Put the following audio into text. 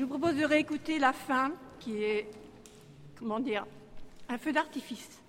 je vous propose de réécouter la fin, qui est, comment dire, un feu d'artifice.